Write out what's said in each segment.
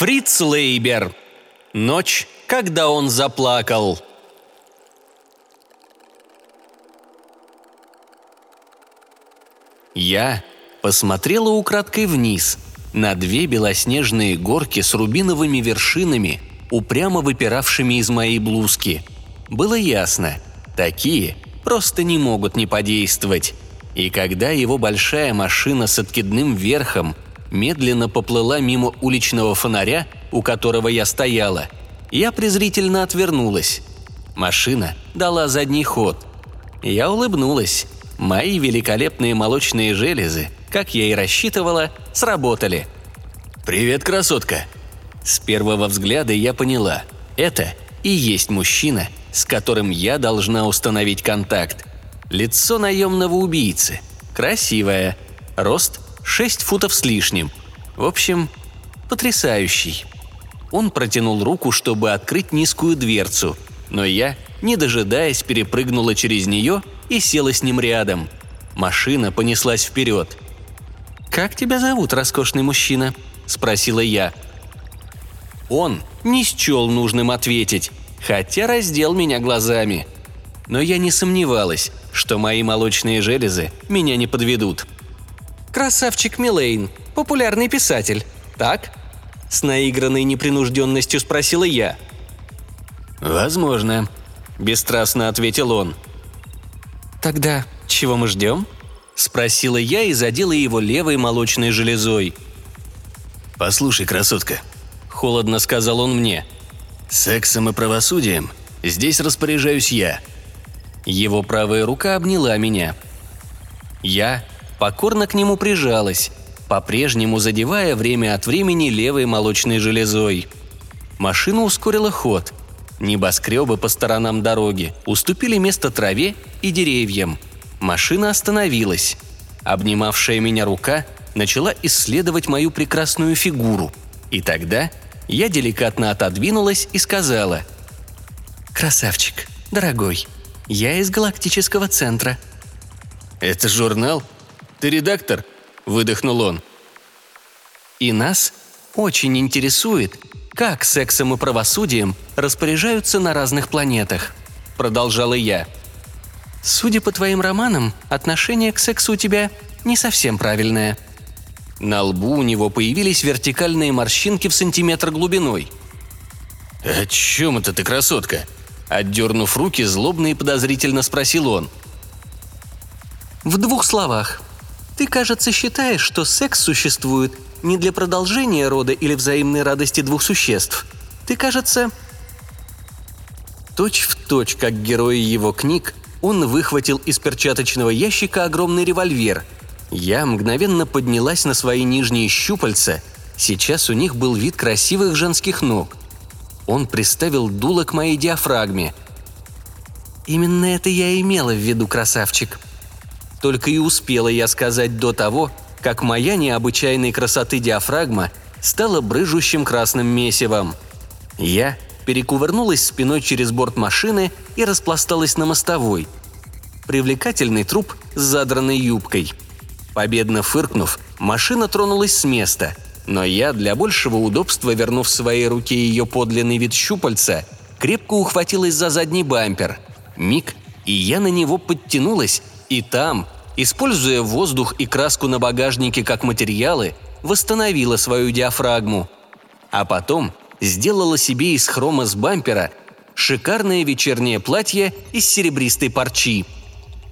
Фриц Лейбер. Ночь, когда он заплакал. Я посмотрела украдкой вниз, на две белоснежные горки с рубиновыми вершинами, упрямо выпиравшими из моей блузки. Было ясно, такие просто не могут не подействовать. И когда его большая машина с откидным верхом медленно поплыла мимо уличного фонаря, у которого я стояла, я презрительно отвернулась. Машина дала задний ход. Я улыбнулась. Мои великолепные молочные железы, как я и рассчитывала, сработали. «Привет, красотка!» С первого взгляда я поняла – это и есть мужчина, с которым я должна установить контакт. Лицо наемного убийцы. Красивое. Рост 6 футов с лишним. В общем, потрясающий. Он протянул руку, чтобы открыть низкую дверцу, но я, не дожидаясь, перепрыгнула через нее и села с ним рядом. Машина понеслась вперед. «Как тебя зовут, роскошный мужчина?» – спросила я. Он не счел нужным ответить, хотя раздел меня глазами. Но я не сомневалась, что мои молочные железы меня не подведут. «Красавчик Милейн, популярный писатель, так?» С наигранной непринужденностью спросила я. «Возможно», – бесстрастно ответил он. «Тогда чего мы ждем?» – спросила я и задела его левой молочной железой. «Послушай, красотка», – холодно сказал он мне. «Сексом и правосудием здесь распоряжаюсь я. Его правая рука обняла меня. Я покорно к нему прижалась, по-прежнему задевая время от времени левой молочной железой. Машина ускорила ход. Небоскребы по сторонам дороги уступили место траве и деревьям. Машина остановилась. Обнимавшая меня рука начала исследовать мою прекрасную фигуру. И тогда я деликатно отодвинулась и сказала «Красавчик, дорогой, я из галактического центра». «Это журнал? Ты редактор?» – выдохнул он. «И нас очень интересует, как сексом и правосудием распоряжаются на разных планетах», – продолжала я. «Судя по твоим романам, отношение к сексу у тебя не совсем правильное». На лбу у него появились вертикальные морщинки в сантиметр глубиной. «О чем это ты, красотка?» Отдернув руки, злобно и подозрительно спросил он. «В двух словах. Ты, кажется, считаешь, что секс существует не для продолжения рода или взаимной радости двух существ. Ты, кажется...» Точь в точь, как герои его книг, он выхватил из перчаточного ящика огромный револьвер. Я мгновенно поднялась на свои нижние щупальца. Сейчас у них был вид красивых женских ног. Он приставил дуло к моей диафрагме. «Именно это я имела в виду, красавчик», только и успела я сказать до того, как моя необычайной красоты диафрагма стала брыжущим красным месивом. Я перекувырнулась спиной через борт машины и распласталась на мостовой. Привлекательный труп с задранной юбкой. Победно фыркнув, машина тронулась с места – но я, для большего удобства, вернув своей руке ее подлинный вид щупальца, крепко ухватилась за задний бампер. Миг, и я на него подтянулась, и там, используя воздух и краску на багажнике как материалы, восстановила свою диафрагму. А потом сделала себе из хрома с бампера шикарное вечернее платье из серебристой парчи.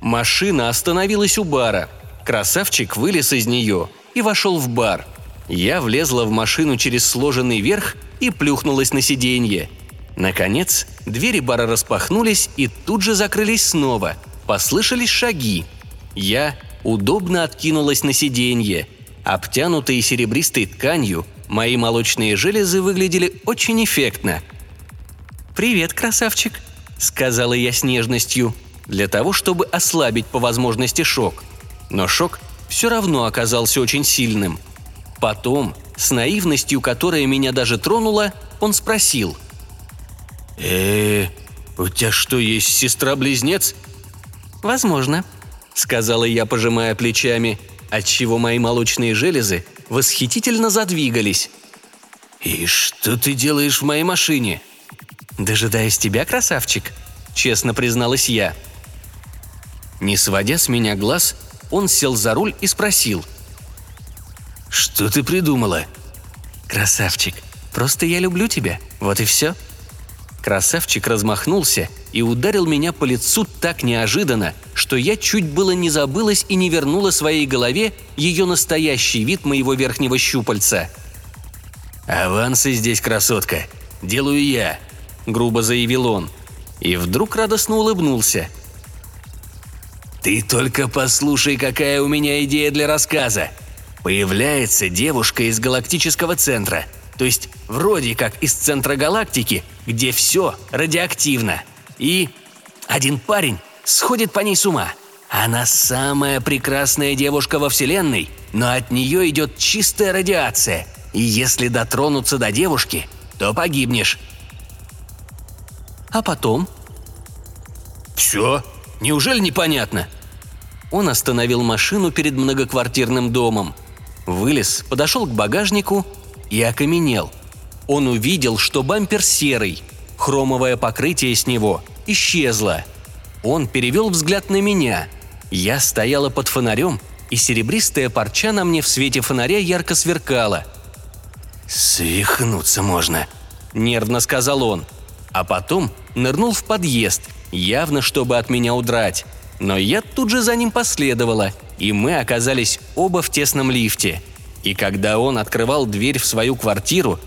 Машина остановилась у бара. Красавчик вылез из нее и вошел в бар – я влезла в машину через сложенный верх и плюхнулась на сиденье. Наконец, двери бара распахнулись и тут же закрылись снова. Послышались шаги. Я удобно откинулась на сиденье. Обтянутые серебристой тканью, мои молочные железы выглядели очень эффектно. «Привет, красавчик», — сказала я с нежностью, для того, чтобы ослабить по возможности шок. Но шок все равно оказался очень сильным — Потом, с наивностью, которая меня даже тронула, он спросил. э у тебя что, есть сестра-близнец?» «Возможно», — сказала я, пожимая плечами, отчего мои молочные железы восхитительно задвигались. «И что ты делаешь в моей машине?» «Дожидаясь тебя, красавчик», — честно призналась я. Не сводя с меня глаз, он сел за руль и спросил. «Что ты придумала?» «Красавчик, просто я люблю тебя, вот и все». Красавчик размахнулся и ударил меня по лицу так неожиданно, что я чуть было не забылась и не вернула своей голове ее настоящий вид моего верхнего щупальца. «Авансы здесь, красотка. Делаю я», — грубо заявил он. И вдруг радостно улыбнулся. «Ты только послушай, какая у меня идея для рассказа. Появляется девушка из галактического центра, то есть вроде как из центра галактики, где все радиоактивно. И один парень сходит по ней с ума. Она самая прекрасная девушка во Вселенной, но от нее идет чистая радиация. И если дотронуться до девушки, то погибнешь. А потом? Все? Неужели непонятно? Он остановил машину перед многоквартирным домом. Вылез, подошел к багажнику и окаменел. Он увидел, что бампер серый, хромовое покрытие с него исчезло. Он перевел взгляд на меня. Я стояла под фонарем, и серебристая парча на мне в свете фонаря ярко сверкала. «Свихнуться можно», — нервно сказал он. А потом нырнул в подъезд, явно чтобы от меня удрать. Но я тут же за ним последовала, и мы оказались оба в тесном лифте. И когда он открывал дверь в свою квартиру,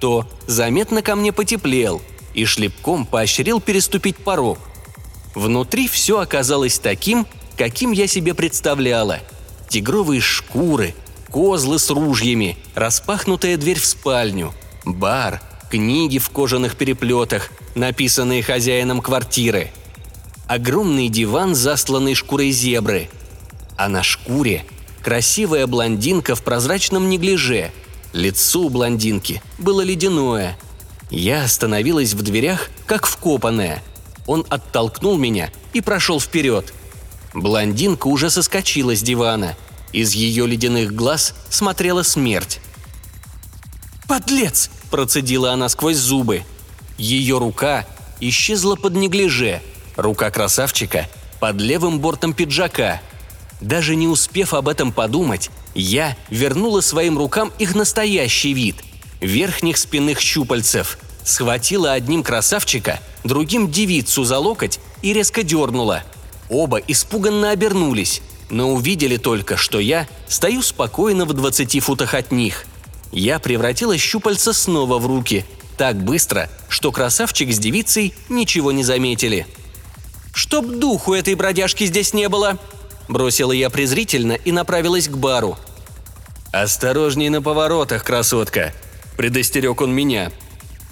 то заметно ко мне потеплел и шлепком поощрил переступить порог. Внутри все оказалось таким, каким я себе представляла. Тигровые шкуры, козлы с ружьями, распахнутая дверь в спальню, бар, книги в кожаных переплетах, написанные хозяином квартиры. Огромный диван, засланный шкурой зебры. А на шкуре красивая блондинка в прозрачном неглиже. Лицо у блондинки было ледяное. Я остановилась в дверях, как вкопанная – он оттолкнул меня и прошел вперед. Блондинка уже соскочила с дивана. Из ее ледяных глаз смотрела смерть. «Подлец!» – процедила она сквозь зубы. Ее рука исчезла под неглиже, рука красавчика под левым бортом пиджака. Даже не успев об этом подумать, я вернула своим рукам их настоящий вид – верхних спинных щупальцев – схватила одним красавчика, другим девицу за локоть и резко дернула. Оба испуганно обернулись, но увидели только, что я стою спокойно в 20 футах от них. Я превратила щупальца снова в руки, так быстро, что красавчик с девицей ничего не заметили. «Чтоб духу этой бродяжки здесь не было!» Бросила я презрительно и направилась к бару. «Осторожней на поворотах, красотка!» – предостерег он меня –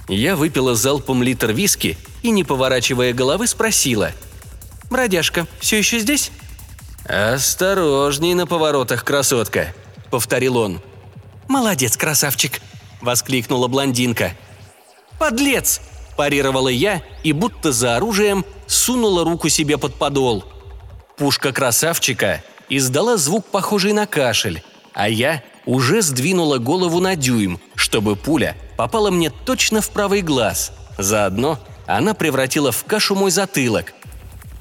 я выпила залпом литр виски и, не поворачивая головы, спросила. «Бродяжка, все еще здесь?» «Осторожней на поворотах, красотка», — повторил он. «Молодец, красавчик!» — воскликнула блондинка. «Подлец!» – парировала я и будто за оружием сунула руку себе под подол. Пушка красавчика издала звук, похожий на кашель, а я уже сдвинула голову на дюйм, чтобы пуля попала мне точно в правый глаз. Заодно она превратила в кашу мой затылок.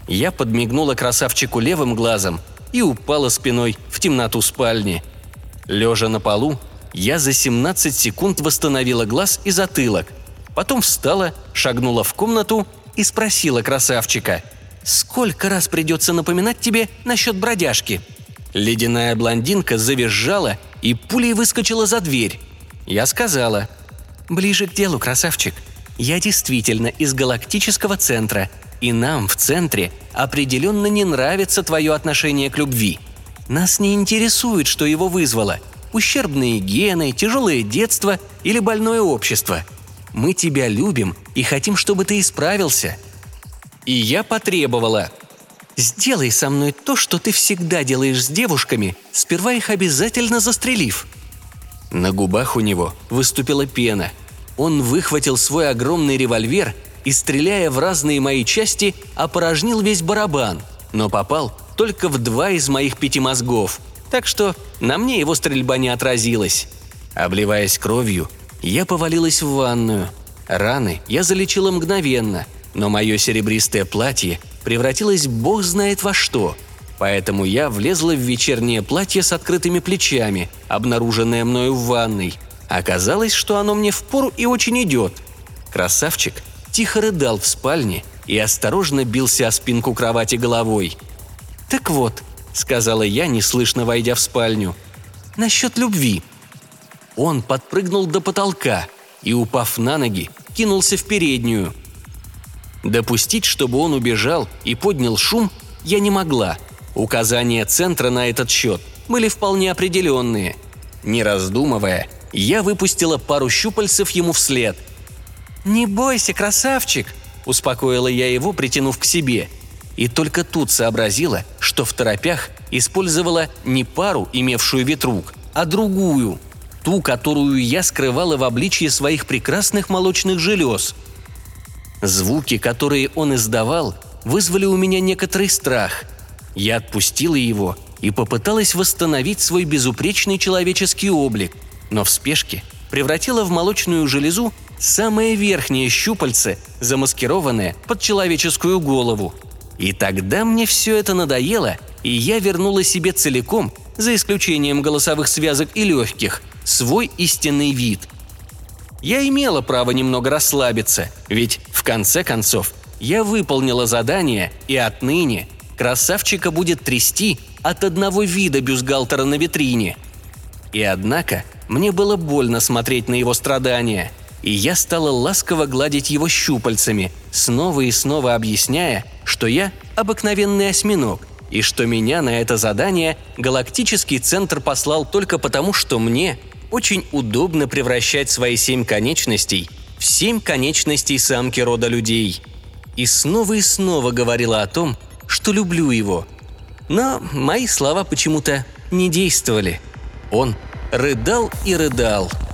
Я подмигнула красавчику левым глазом и упала спиной в темноту спальни. Лежа на полу, я за 17 секунд восстановила глаз и затылок. Потом встала, шагнула в комнату и спросила красавчика. «Сколько раз придется напоминать тебе насчет бродяжки?» Ледяная блондинка завизжала и пулей выскочила за дверь. Я сказала. «Ближе к делу, красавчик. Я действительно из галактического центра, и нам в центре определенно не нравится твое отношение к любви. Нас не интересует, что его вызвало. Ущербные гены, тяжелое детство или больное общество. Мы тебя любим и хотим, чтобы ты исправился». И я потребовала – Сделай со мной то, что ты всегда делаешь с девушками, сперва их обязательно застрелив». На губах у него выступила пена. Он выхватил свой огромный револьвер и, стреляя в разные мои части, опорожнил весь барабан, но попал только в два из моих пяти мозгов, так что на мне его стрельба не отразилась. Обливаясь кровью, Я повалилась в ванную. Раны я залечила мгновенно, но мое серебристое платье превратилось бог знает во что. Поэтому я влезла в вечернее платье с открытыми плечами, обнаруженное мною в ванной. Оказалось, что оно мне впору и очень идет. Красавчик тихо рыдал в спальне и осторожно бился о спинку кровати головой. «Так вот», — сказала я, неслышно войдя в спальню, — «насчет любви». Он подпрыгнул до потолка и, упав на ноги, кинулся в переднюю. Допустить, чтобы он убежал и поднял шум, я не могла. Указания центра на этот счет были вполне определенные. Не раздумывая, я выпустила пару щупальцев ему вслед. «Не бойся, красавчик!» – успокоила я его, притянув к себе. И только тут сообразила, что в торопях использовала не пару, имевшую ветрук, а другую – ту, которую я скрывала в обличье своих прекрасных молочных желез. Звуки, которые он издавал, вызвали у меня некоторый страх. Я отпустила его и попыталась восстановить свой безупречный человеческий облик, но в спешке превратила в молочную железу самое верхнее щупальце, замаскированное под человеческую голову. И тогда мне все это надоело, и я вернула себе целиком, за исключением голосовых связок и легких, свой истинный вид. Я имела право немного расслабиться, ведь, конце концов, я выполнила задание, и отныне красавчика будет трясти от одного вида бюстгальтера на витрине. И однако мне было больно смотреть на его страдания, и я стала ласково гладить его щупальцами, снова и снова объясняя, что я обыкновенный осьминог, и что меня на это задание галактический центр послал только потому, что мне очень удобно превращать свои семь конечностей в семь конечностей самки рода людей. И снова и снова говорила о том, что люблю его. Но мои слова почему-то не действовали. Он рыдал и рыдал –